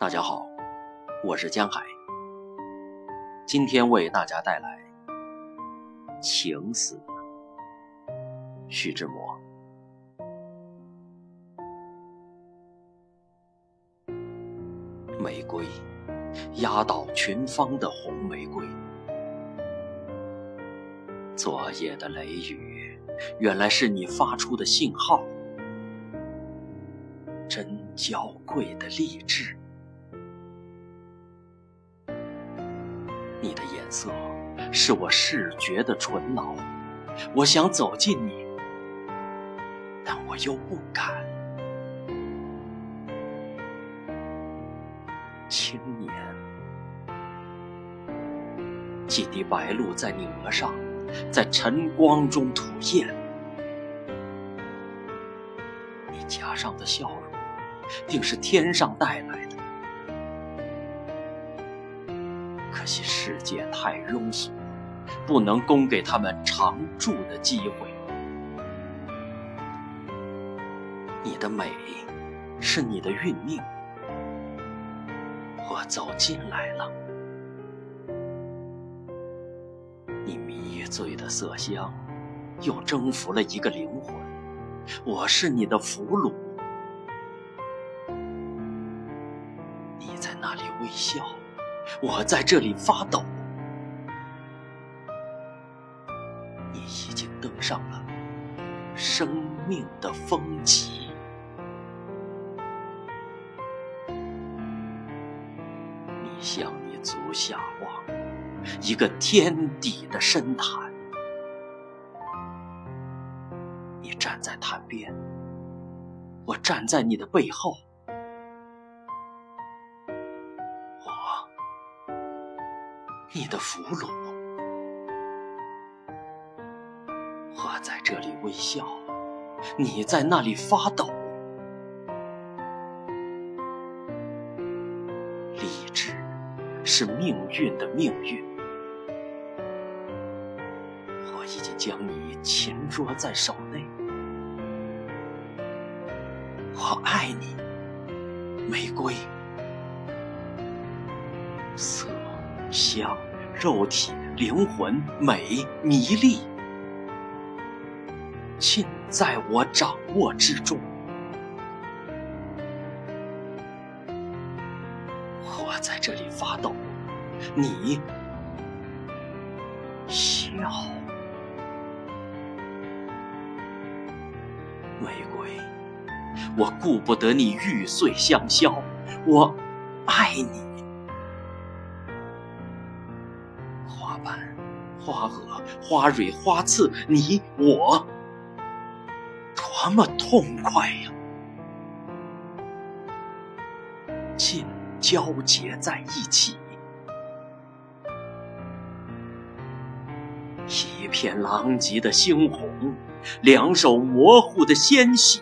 大家好，我是江海。今天为大家带来《情死》，徐志摩。玫瑰，压倒群芳的红玫瑰。昨夜的雷雨，原来是你发出的信号。真娇贵的励志。你的颜色是我视觉的醇老，我想走近你，但我又不敢。青年，几滴白露在你额上，在晨光中吐艳。你颊上的笑容，定是天上带来的。可惜世界太庸俗，不能供给他们常住的机会。你的美，是你的运命。我走进来了，你迷醉的色香，又征服了一个灵魂。我是你的俘虏，你在那里微笑。我在这里发抖，你已经登上了生命的峰极。你向你足下望，一个天地的深潭。你站在潭边，我站在你的背后。你的俘虏，我在这里微笑，你在那里发抖。理智是命运的命运，我已经将你擒捉在手内。我爱你，玫瑰，色。香、肉体、灵魂、美、迷离，尽在我掌握之中。我在这里发抖，你笑。玫瑰，我顾不得你玉碎香消，我爱你。花瓣、花萼、花蕊、花刺，你我多么痛快呀！尽交结在一起，一片狼藉的猩红，两手模糊的鲜血，